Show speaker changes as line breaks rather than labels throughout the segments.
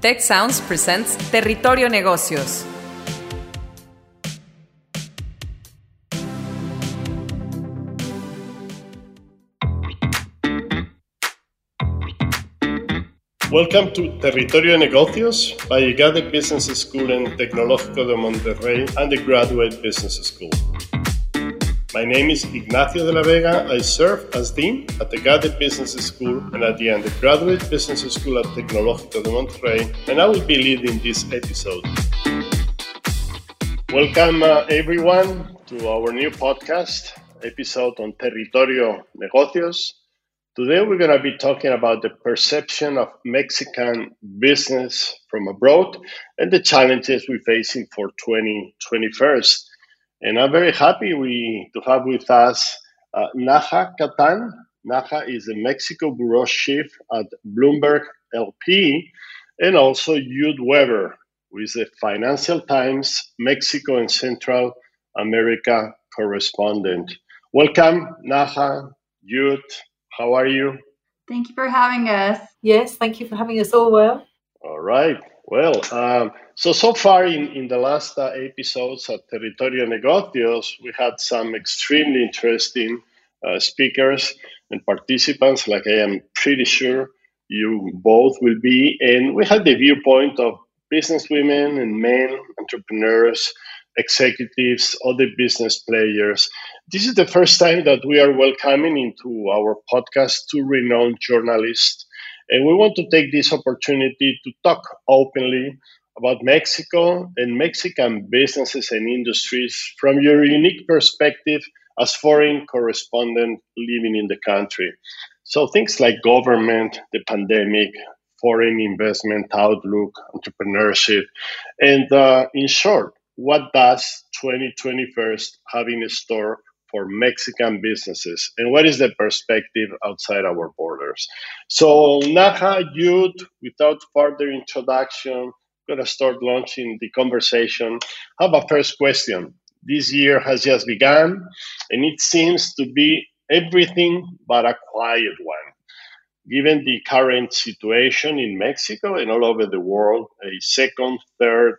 Tech Sounds presents Territorio Negocios.
Welcome to Territorio Negocios by EGADE Business School and Tecnológico de Monterrey Undergraduate Business School. My name is Ignacio de la Vega. I serve as Dean at the EGADE Business School and at the Undergraduate Business School at Tecnológico de Monterrey, and I will be leading this episode. Welcome, uh, everyone, to our new podcast episode on Territorio Negocios. Today, we're going to be talking about the perception of Mexican business from abroad and the challenges we're facing for 2021. And I'm very happy we to have with us uh, Nacha Cattan. Nacha is the Mexico Bureau Chief at Bloomberg LP, and also Jude Weber, who is the Financial Times Mexico and Central America correspondent. Welcome, Nacha, Jude. How are you?
Thank you for having us.
Yes, thank you for having us all well.
All right. Well, um, so so far in, in the last uh, episodes at Territorio Negocios, we had some extremely interesting uh, speakers and participants, like I am pretty sure you both will be. And we had the viewpoint of businesswomen and men, entrepreneurs, executives, other business players. This is the first time that we are welcoming into our podcast two renowned journalists. And we want to take this opportunity to talk openly about Mexico and Mexican businesses and industries from your unique perspective as foreign correspondent living in the country. So things like government, the pandemic, foreign investment outlook, entrepreneurship, and uh, in short, what does 2021 have in store for Mexican businesses and what is the perspective outside our borders? So, Nacha, Jude, without further introduction, going to start launching the conversation. How about first question? This year has just begun and it seems to be everything but a quiet one. Given the current situation in Mexico and all over the world, a second, third,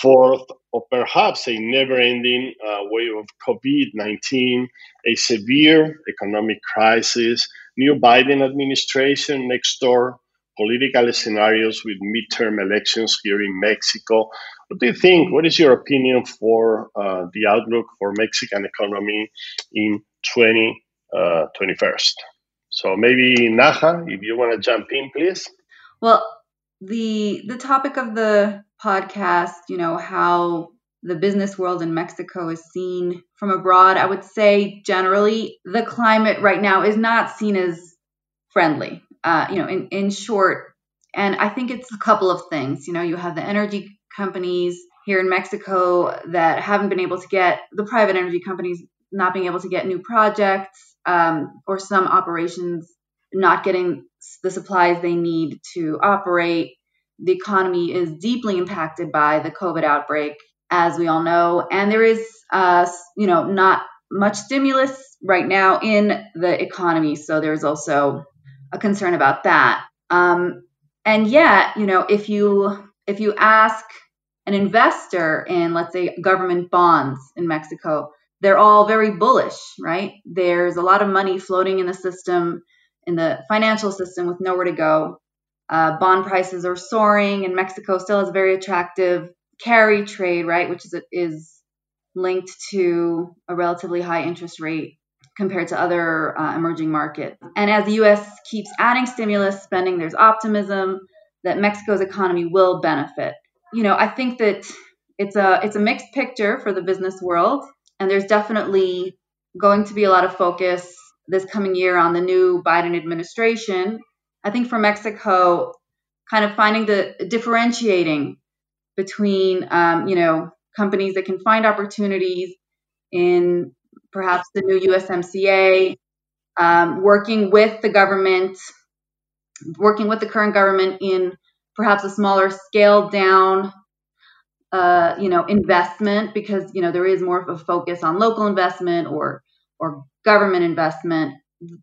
fourth, or perhaps a never ending uh, wave of COVID 19, a severe economic crisis, new Biden administration next door, political scenarios with midterm elections here in Mexico. What do you think? What is your opinion for uh, the outlook for Mexican economy in 2021? Uh, so maybe Nacha, if you want to jump in, please.
Well, the the topic of the podcast, you know, how the business world in Mexico is seen from abroad, I would say generally the climate right now is not seen as friendly. Uh, you know, in, in short, and I think it's a couple of things. You know, you have the energy companies here in Mexico that haven't been able to get the private energy companies not being able to get new projects um, or some operations not getting the supplies they need to operate the economy is deeply impacted by the COVID outbreak, as we all know, and there is, uh, you know, not much stimulus right now in the economy. So there's also a concern about that. Um, and yet, you know, if you if you ask an investor in, let's say, government bonds in Mexico, they're all very bullish, right? There's a lot of money floating in the system, in the financial system, with nowhere to go. Uh, bond prices are soaring, and Mexico still has a very attractive carry trade, right, which is is linked to a relatively high interest rate compared to other uh, emerging markets. And as the U.S. keeps adding stimulus spending, there's optimism that Mexico's economy will benefit. You know, I think that it's a it's a mixed picture for the business world, and there's definitely going to be a lot of focus this coming year on the new Biden administration I think for Mexico, kind of finding the differentiating between, um, you know, companies that can find opportunities in perhaps the new USMCA, um, working with the government, working with the current government in perhaps a smaller scaled down, uh, you know, investment because you know there is more of a focus on local investment or or government investment.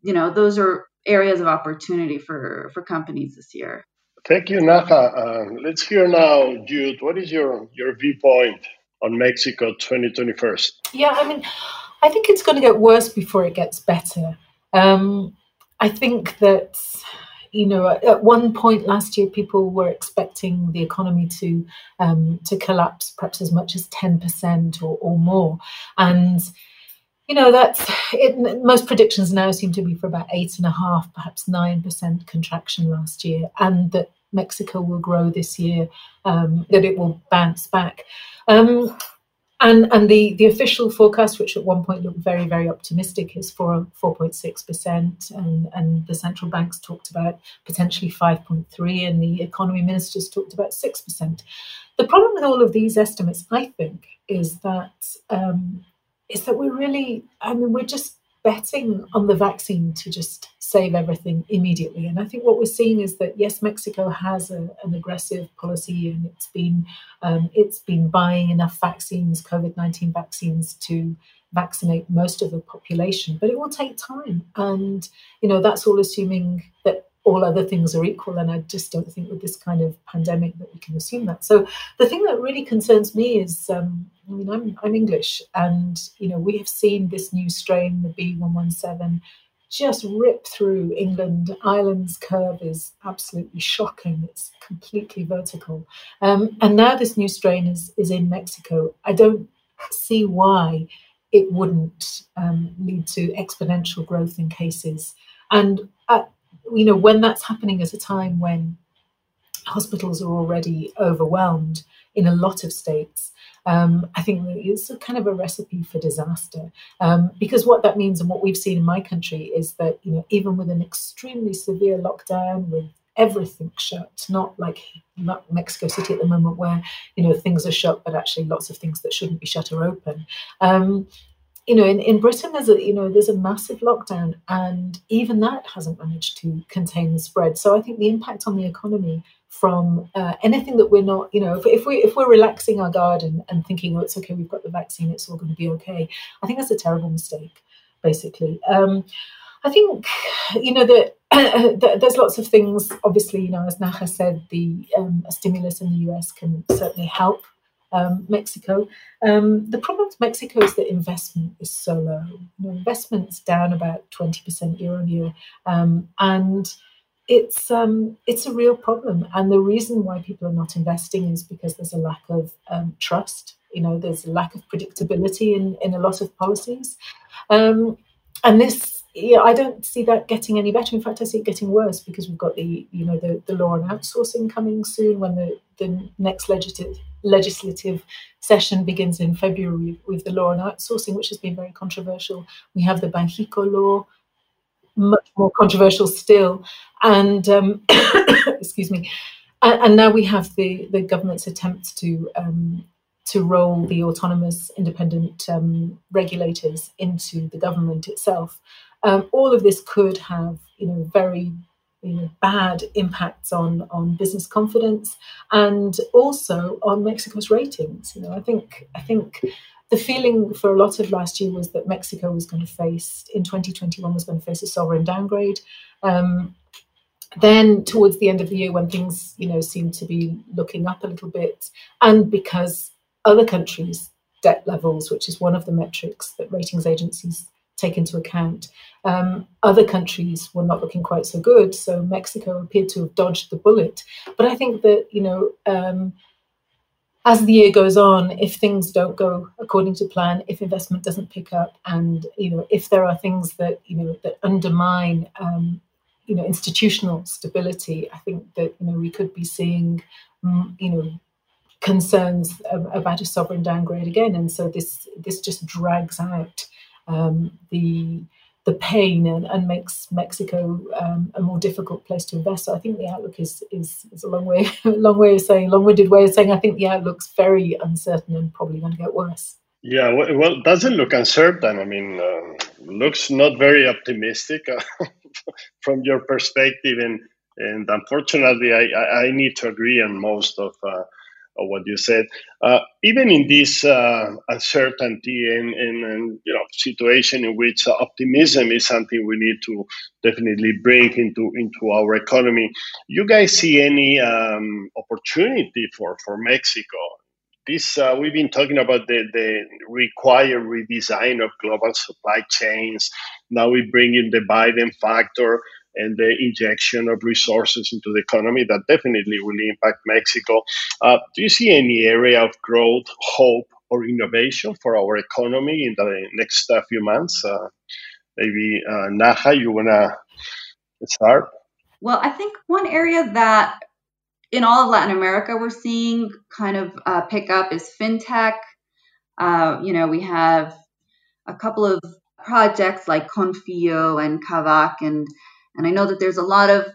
You know, those are areas of opportunity for for companies this year.
Thank you, Nacha. Uh, let's hear now, Jude. What is your, your viewpoint on Mexico 2021?
Yeah, I mean, I think it's going to get worse before it gets better. Um, I think that you know, at one point last year, people were expecting the economy to um, to collapse, perhaps as much as ten percent or, or more, and you know that's it, most predictions now seem to be for about eight and a half, perhaps nine percent contraction last year, and that Mexico will grow this year, um, that it will bounce back. Um, and and the, the official forecast, which at one point looked very, very optimistic, is for 4.6%. And, and the central banks talked about potentially 5.3 and the economy ministers talked about 6%. The problem with all of these estimates, I think, is that um, is that we're really, I mean, we're just betting on the vaccine to just save everything immediately. And I think what we're seeing is that yes, Mexico has a, an aggressive policy, and it's been um, it's been buying enough vaccines, COVID nineteen vaccines, to vaccinate most of the population. But it will take time, and you know that's all assuming that all other things are equal. And I just don't think with this kind of pandemic that we can assume that. So the thing that really concerns me is, um, I mean, I'm, I'm English, and you know we have seen this new strain, the B117, just rip through England. Ireland's curve is absolutely shocking. It's completely vertical. Um, and now this new strain is is in Mexico. I don't see why it wouldn't um, lead to exponential growth in cases. And at you know, when that's happening at a time when hospitals are already overwhelmed in a lot of states, um, I think it's kind of a recipe for disaster. Um, because what that means, and what we've seen in my country, is that you know, even with an extremely severe lockdown, with everything shut, not like not Mexico City at the moment, where you know things are shut, but actually lots of things that shouldn't be shut are open. Um, you know, in, in Britain, there's a you know there's a massive lockdown, and even that hasn't managed to contain the spread. So I think the impact on the economy from uh, anything that we're not, you know, if, if we if we're relaxing our guard and, and thinking, oh, it's okay, we've got the vaccine, it's all going to be okay. I think that's a terrible mistake, basically. Um, I think, you know, that there's lots of things. Obviously, you know, as Nacha said, the um, stimulus in the US can certainly help um, Mexico. Um, the problem with Mexico is that investment is so low. You know, investment's down about 20% year on year. Um, and it's um, it's a real problem. And the reason why people are not investing is because there's a lack of um, trust. You know, there's a lack of predictability in, in a lot of policies. Um, and this yeah, I don't see that getting any better. In fact, I see it getting worse because we've got the you know the, the law on outsourcing coming soon when the, the next legislative legislative session begins in February with the law on outsourcing, which has been very controversial. We have the Banxico law, much more controversial still, and um, excuse me, and, and, now we have the the government's attempts to um, to roll the autonomous independent um, regulators into the government itself. Um, all of this could have, you know, very you know, bad impacts on on business confidence and also on Mexico's ratings. You know, I think I think the feeling for a lot of last year was that Mexico was going to face in 2021 was going to face a sovereign downgrade. Um, then towards the end of the year, when things you know seemed to be looking up a little bit, and because other countries' debt levels, which is one of the metrics that ratings agencies take into account. Um, other countries were not looking quite so good, so Mexico appeared to have dodged the bullet. But I think that you know, um, as the year goes on, if things don't go according to plan, if investment doesn't pick up, and you know, if there are things that you know that undermine um, you know institutional stability, I think that you know we could be seeing mm, you know concerns about a sovereign downgrade again, and so this this just drags out um, the the pain and, and makes Mexico um, a more difficult place to invest. So I think the outlook is is, is a long way long way of saying long-winded way of saying I think the outlook's very uncertain and probably going to get worse.
Yeah, well, doesn't look uncertain. I mean, uh, looks not very optimistic uh, from your perspective, and and unfortunately, I, I need to agree on most of uh, of what you said. Uh, even in this uh, uncertainty and, and, and, you know situation in which optimism is something we need to definitely bring into into our economy, you guys see any um, opportunity for for Mexico? This uh, we've been talking about the the required redesign of global supply chains. Now we bring in the Biden factor and the injection of resources into the economy that definitely will impact Mexico. Uh, do you see any area of growth, hope, or innovation for our economy in the next uh, few months? Uh, maybe uh, Nacha, you wanna start?
Well, I think one area that in all of Latin America we're seeing kind of uh, pick up is fintech. Uh, you know, we have a couple of projects like Konfío and Kavak and and I know that there's a lot of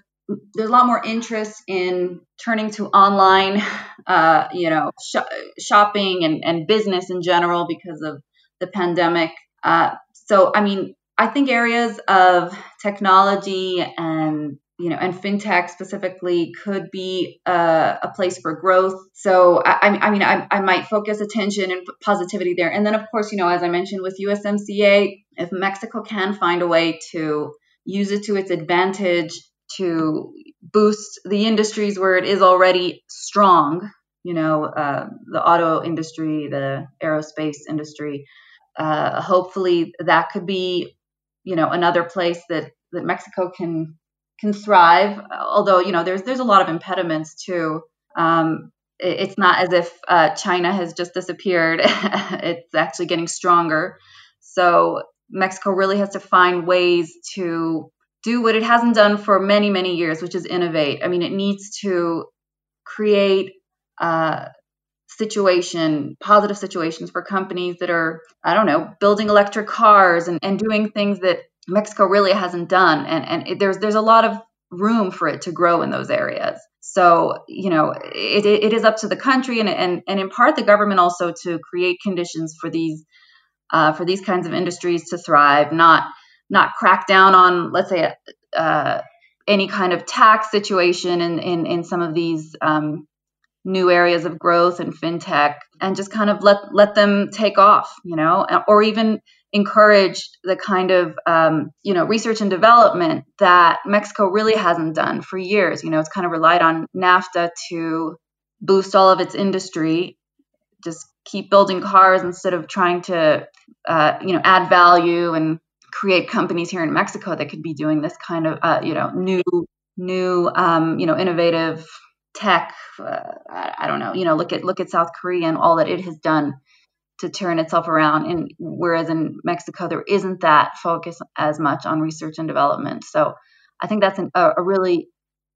there's a lot more interest in turning to online, uh, you know, sh- shopping and, and business in general because of the pandemic. Uh, so, I mean, I think areas of technology and you know, and fintech specifically could be uh, a place for growth. So, I, I mean, I, I might focus attention and positivity there. And then, of course, you know, as I mentioned with USMCA, if Mexico can find a way to use it to its advantage to boost the industries where it is already strong, you know, uh, the auto industry, the aerospace industry. Uh, hopefully, that could be, you know, another place that that Mexico can can thrive. Although, you know, there's there's a lot of impediments too. Um, it, it's not as if uh, China has just disappeared. it's actually getting stronger. So Mexico really has to find ways to do what it hasn't done for many, many years, which is innovate. I mean, it needs to create a situation, positive situations for companies that are, I don't know, building electric cars and, and doing things that Mexico really hasn't done. And, and it, there's, there's a lot of room for it to grow in those areas. So, you know, it, it is up to the country and, and, and in part the government also to create conditions for these uh, for these kinds of industries to thrive, not not crack down on, let's say, uh, any kind of tax situation in in, in some of these um, new areas of growth and fintech, and just kind of let let them take off, you know, or even encourage the kind of um, you know research and development that Mexico really hasn't done for years. You know, it's kind of relied on NAFTA to boost all of its industry, just keep building cars instead of trying to uh, you know add value and create companies here in Mexico that could be doing this kind of uh, you know new new um, you know innovative tech. Uh, I, don't know. You know, look at look at South Korea and all that it has done to turn itself around. And whereas in Mexico there isn't that focus as much on research and development. So I think that's an, a, a, really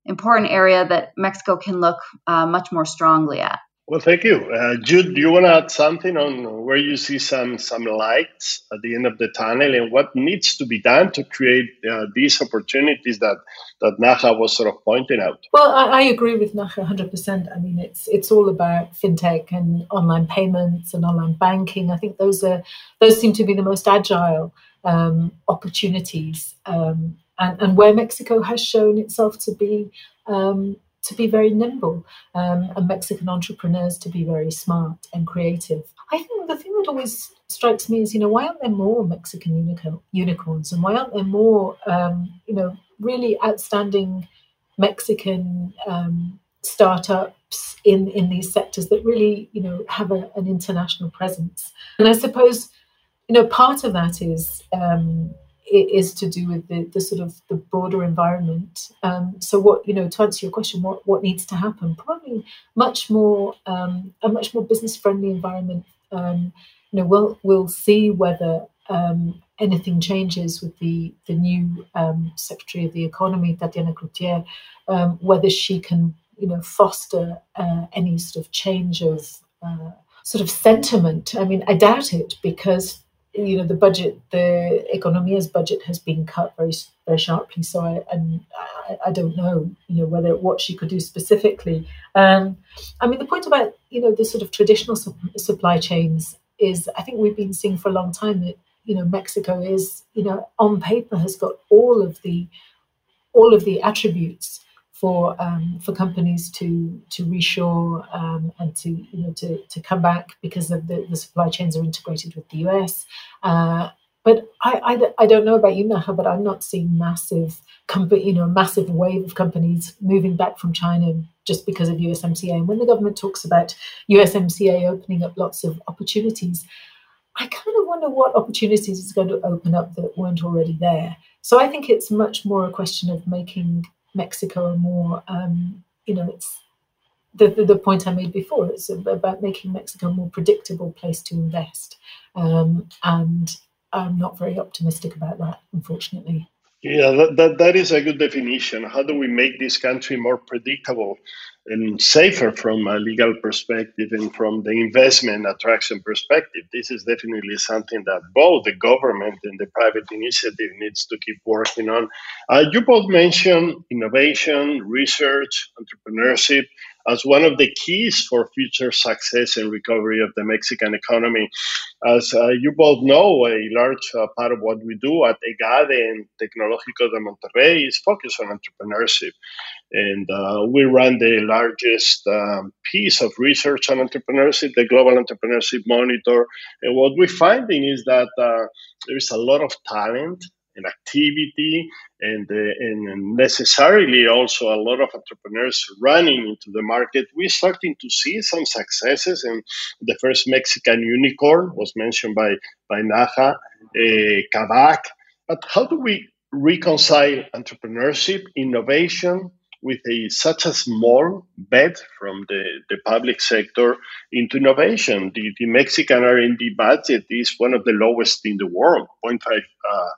important area that Mexico can look uh, much more strongly at.
Well, thank you, uh, Jude. Do you want to add something on where you see some some lights at the end of the tunnel, and what needs to be done to create uh, these opportunities that that Nacha was sort of pointing out?
Well, I, I agree with Nacha 100%. I mean, it's it's all about fintech and online payments and online banking. I think those are those seem to be the most agile um, opportunities, um, and and where Mexico has shown itself to be. Um, to be very nimble um, and Mexican entrepreneurs to be very smart and creative. I think the thing that always strikes me is, you know, why aren't there more Mexican unicorns and why aren't there more, um, you know, really outstanding Mexican um, startups in, in these sectors that really, you know, have a, an international presence? And I suppose, you know, part of that is um, it is to do with the, the sort of the broader environment. Um, so what you know to answer your question, what what needs to happen? Probably much more um, a much more business friendly environment. Um, you know, we'll we'll see whether um, anything changes with the the new um, Secretary of the Economy, Tatiana Clouthier, um, whether she can you know foster uh, any sort of change of uh, sort of sentiment. I mean, I doubt it because you know the budget, the Economia's budget has been cut very very sharply. So I and I, I, don't know, you know, whether what she could do specifically. Um, I mean, the point about you know the sort of traditional su- supply chains is, I think we've been seeing for a long time that you know Mexico is, you know, on paper has got all of the all of the attributes for um, for companies to to reshore um, and to you know to, to come back because of the, the supply chains are integrated with the US. Uh, but I, I, I, don't know about you, Nacha, but I'm not seeing massive company, you know, massive wave of companies moving back from China just because of USMCA. And when the government talks about USMCA opening up lots of opportunities, I kind of wonder what opportunities it's going to open up that weren't already there. So I think it's much more a question of making Mexico a more, um, you know, it's the, the, the, point I made before. It's about making Mexico a more predictable place to invest. Um, and I'm not very optimistic about that, unfortunately.
Yeah, that, that, that is a good definition. How do we make this country more predictable and safer from a legal perspective and from the investment attraction perspective? This is definitely something that both the government and the private initiative needs to keep working on. Uh, you both mentioned innovation, research, entrepreneurship as one of the keys for future success and recovery of the Mexican economy. As uh, you both know, a large uh, part of what we do at EGADE and Tecnológico de Monterrey is focused on entrepreneurship. And uh, we run the largest um, piece of research on entrepreneurship, the Global Entrepreneurship Monitor. And what we're finding is that uh, there is a lot of talent and activity and, uh, and necessarily also a lot of entrepreneurs running into the market. We're starting to see some successes, and the first Mexican unicorn was mentioned by, by Nacha, uh, Kavak. But how do we reconcile entrepreneurship, innovation, with a such a small bet from the, the public sector into innovation. The, the Mexican R&D budget is one of the lowest in the world, 0.5 uh,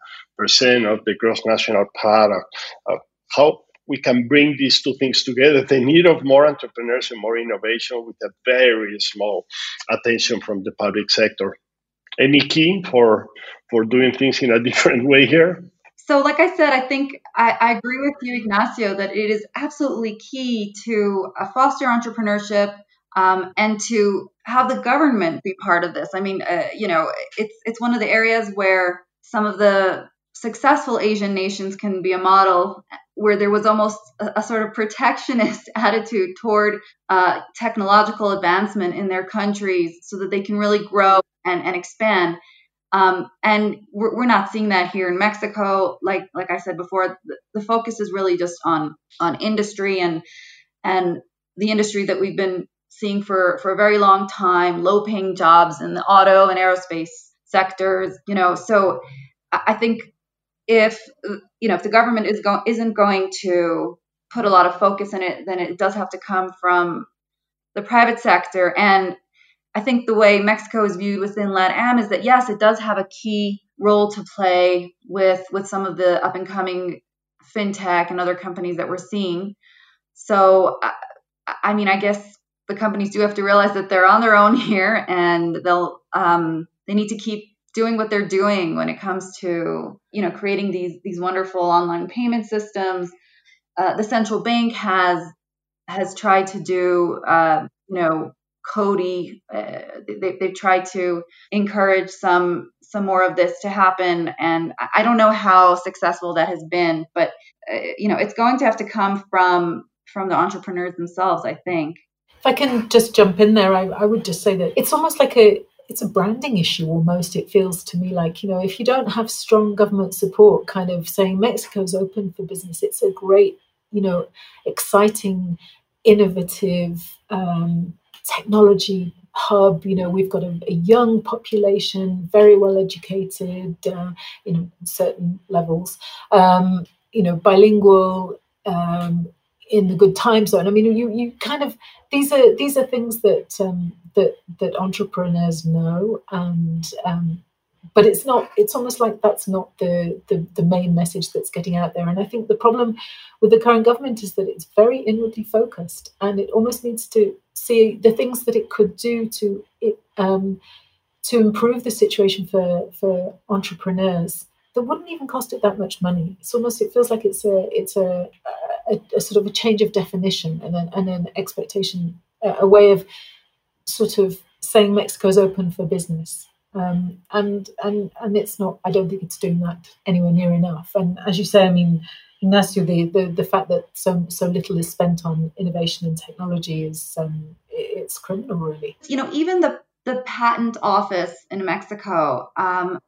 of the gross national product. Uh, how we can bring these two things together, the need of more entrepreneurs and more innovation with a very small attention from the public sector. Any key for for doing things in a different way here?
So, like I said, I think I, I, agree with you, Ignacio, that it is absolutely key to uh, foster entrepreneurship um, and to have the government be part of this. I mean, uh, you know, it's it's one of the areas where some of the successful Asian nations can be a model where there was almost a, a sort of protectionist attitude toward uh, technological advancement in their countries so that they can really grow and, and expand. Um, and we're, we're, not seeing that here in Mexico. Like like I said before, the, the, focus is really just on on industry and and the industry that we've been seeing for for a very long time, low paying jobs in the auto and aerospace sectors. You know, so I think if you know if the government is going isn't going to put a lot of focus in it, then it does have to come from the private sector and I think the way Mexico is viewed within LATAM is that yes, it does have a key role to play with with some of the up and coming fintech and other companies that we're seeing. So, I, I mean, I guess the companies do have to realize that they're on their own here, and they'll um, they need to keep doing what they're doing when it comes to you know creating these these wonderful online payment systems. Uh, the central bank has has tried to do uh, you know CoDi. Uh, they, they've tried to encourage some some more of this to happen, and I don't know how successful that has been, but uh, you know, it's going to have to come from from the entrepreneurs themselves. I think.
If I can just jump in there, I, I would just say that it's almost like a it's a branding issue almost it feels to me like you know if you don't have strong government support kind of saying mexico's open for business it's a great you know exciting innovative um, technology hub. You know, we've got a, a young population, very well educated uh, in certain levels. Um, you know, bilingual. Um, in the good time zone. I mean, you you kind of these are these are things that um, that that entrepreneurs know, and um, but it's not it's almost like that's not the, the, the main message that's getting out there and i think the problem with the current government is that it's very inwardly focused and it almost needs to see the things that it could do to it, um, to improve the situation for for entrepreneurs that wouldn't even cost it that much money it's almost it feels like it's a it's a, a, a sort of a change of definition and an, and an expectation a, way of sort of saying mexico's open for business um, and and and it's not. I don't think it's doing that anywhere near enough. And as you say, I mean, Ignacio, the, the, the fact that so so little is spent on innovation and technology is um, it's criminal, really.
You know, even the the patent office in Mexico um,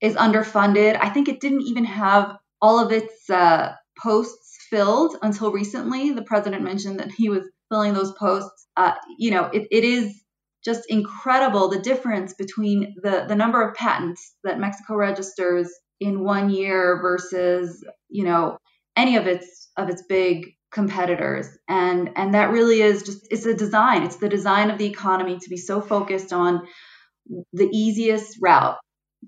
is underfunded. I think it didn't even have all of its uh, posts filled until recently. The president mentioned that he was filling those posts. Uh, you know, it, it is just incredible the difference between the, the number of patents that Mexico registers in one year versus, you know, any of its of its big competitors. And and that really is just it's a design. It's the design of the economy to be so focused on the easiest route.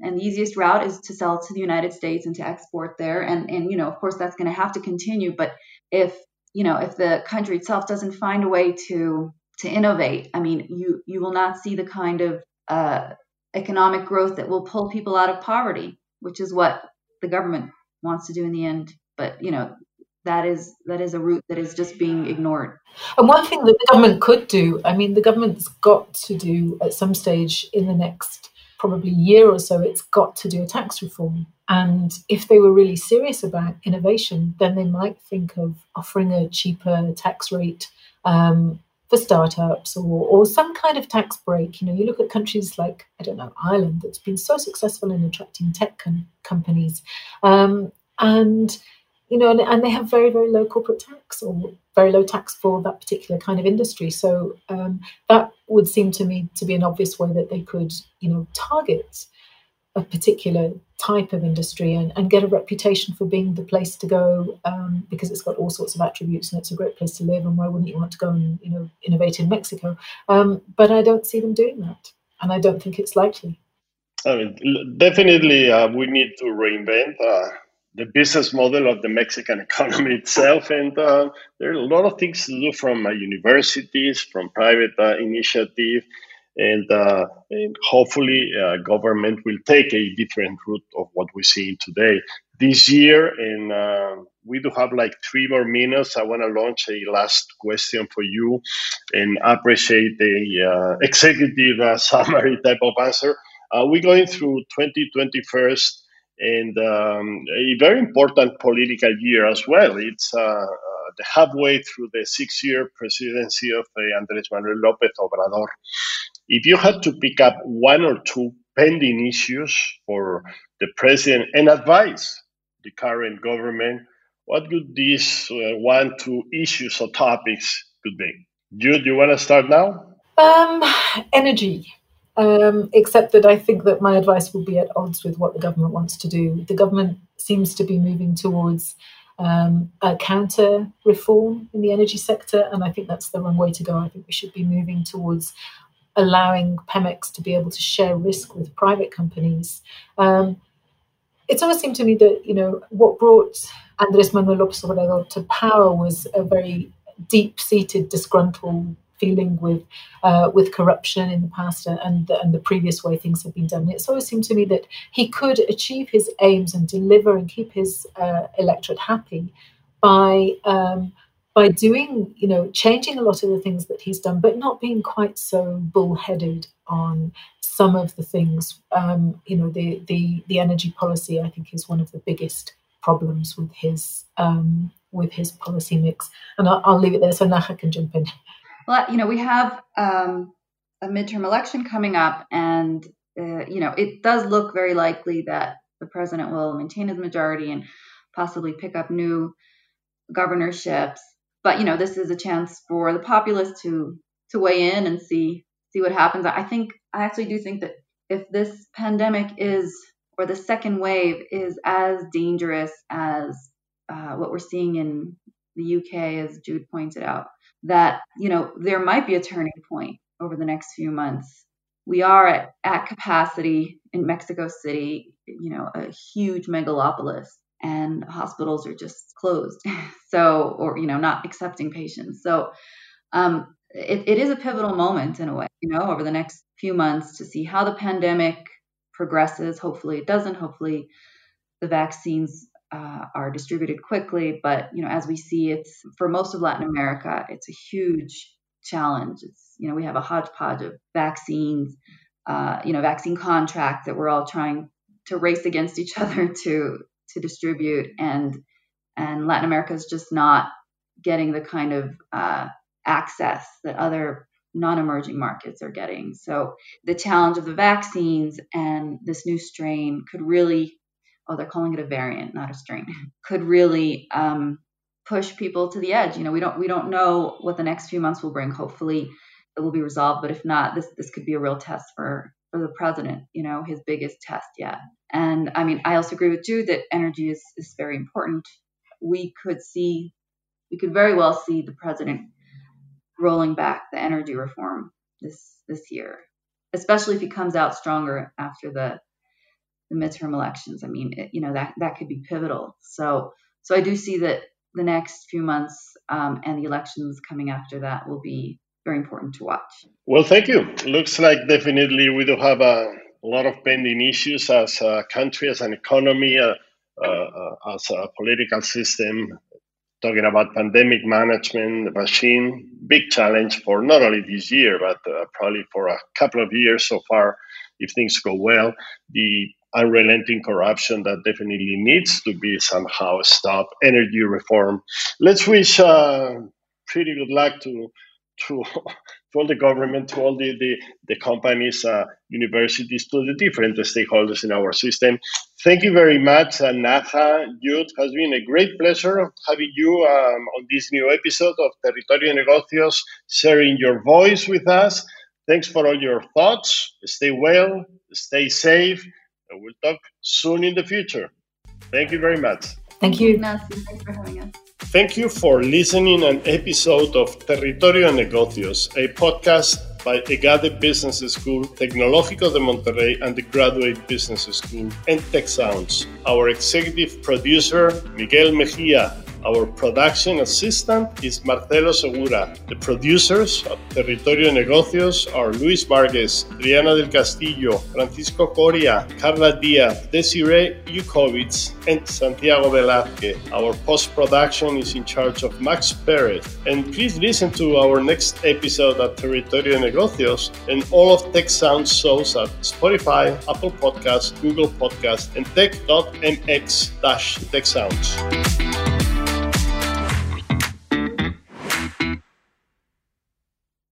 And the easiest route is to sell to the United States and to export there. And and you know, of course that's going to have to continue, but if you know, if the country itself doesn't find a way to to innovate. I mean, you you will not see the kind of uh, economic growth that will pull people out of poverty, which is what the government wants to do in the end. But you know, that is that is a route that is just being ignored.
And one thing that the government could do, I mean, the government's got to do at some stage in the next probably a year or so, it's got to do a tax reform. And if they were really serious about innovation, then they might think of offering a cheaper tax rate um, for startups or, or some kind of tax break. You know, you look at countries like, I don't know, Ireland, that's been so successful in attracting tech com- companies. Um, and, you know, and, and, they have very, very low corporate tax or very low tax for that particular kind of industry. So um, that would seem to me to be an obvious way that they could, you know, target a particular type of industry and, and get a reputation for being the place to go um, because it's got all sorts of attributes and it's a great place to live and why wouldn't you want to go and you know innovate in Mexico um, but I don't see them doing that and I don't think it's likely
I mean definitely uh, we need to reinvent uh, the business model of the Mexican economy itself and uh, there are a lot of things to do from uh, universities from private uh, initiative and, uh, and hopefully uh, government will take a different route of what we're seeing today. This year and uh, we do have like three more minutes. I want to launch a last question for you and appreciate the uh, executive summary type of answer. We're going through 2021 and um, a very important political year as well it's the halfway through the six-year presidency of Andrés Manuel López Obrador if you had to pick up one or two pending issues for the president and advise the current government, what would these uh, one, two issues or topics could be? Jude, you want to start now?
Um, energy. Um, except that I think that my advice will be at odds with what the government wants to do. The government seems to be moving towards um, a counter reform in the energy sector, and I think that's the wrong way to go. I think we should be moving towards allowing Pemex to be able to share risk with private companies. Um, it's always seemed to me that you know what brought Andrés Manuel López Obrador to power was a very deep-seated disgruntled feeling with uh, with corruption in the past and the, and the previous way things have been done. It's always seemed to me that he could achieve his aims and deliver and keep his uh, electorate happy by um, by doing, you know, changing a lot of the things that he's done, but not being quite so bullheaded on some of the things. Um, you know, the the the energy policy, I think, is one of the biggest problems with his um, with his policy mix. And I'll, I'll leave it there so Nacha can jump in.
Well, you know, we have um, a midterm election coming up, and uh, you know, it does look very likely that the president will maintain his majority and possibly pick up new governorships. But you know this is a chance for the populace to to weigh in and see see what happens. I think i actually do think that if this pandemic is or the second wave is as dangerous as uh, what we're seeing in the uk as jude pointed out that you know there might be a turning point over the next few months we are at, at capacity in mexico city you know a huge megalopolis and hospitals are just closed. so, or, you know, not accepting patients. So, um, it, it is a pivotal moment in a way, you know, over the next few months to see how the pandemic progresses. Hopefully, it doesn't. Hopefully, the vaccines uh, are distributed quickly. But, you know, as we see, it's for most of Latin America, it's a huge challenge. It's, you know, we have a hodgepodge of vaccines, uh, you know, vaccine contracts that we're all trying to race against each other to to distribute and and Latin America is just not getting the kind of uh, access that other non-emerging markets are getting. So the challenge of the vaccines and this new strain could really, oh, they're calling it a variant, not a strain, could really um, push people to the edge. You know, we don't we don't know what the next few months will bring. Hopefully, it will be resolved. But if not, this this could be a real test for for the president. You know, his biggest test yet. And I mean, I also agree with Jude that energy is is very important. We could see, we could very well see the president rolling back the energy reform this this year, especially if he comes out stronger after the the midterm elections. I mean, it, you know that that could be pivotal. So so I do see that the next few months um, and the elections coming after that will be very important to watch.
Well, thank you. Looks like definitely we do have a, lot of pending issues as a country, as an economy, uh, uh, uh as a political system, talking about pandemic management, the vaccine, big challenge for not only this year, but uh, probably for a couple of years so far, if things go well. The unrelenting corruption that definitely needs to be somehow stopped, energy reform. Let's wish uh, pretty good luck to to, to all the government, to all the, the, the companies, uh, universities, to the different stakeholders in our system. Thank you very much, uh, Nacha. Jude, has been a great pleasure having you um, on this new episode of Territorio Negocios, sharing your voice with us. Thanks for all your thoughts. Stay well, stay safe, and we'll talk soon in the future. Thank you very much.
Thank you.
Thanks for having us.
Thank you for listening an episode of Territorio Negocios, a podcast by EGADE Business School, Tecnológico de Monterrey, and the Graduate Business School, and Tech Sounds. Our executive producer, Miguel Mejia, our production assistant is Marcelo Segura. The producers of Territorio Negocios are Luis Vargas, Triana del Castillo, Francisco Coria, Carla Diaz, Desiree Yukovitz, and Santiago Velázquez. Our post production is in charge of Max Perez. And please listen to our next episode at Territorio Negocios and all of Tech Sounds shows at Spotify, Apple Podcasts, Google Podcasts, and tech.mx-techsounds.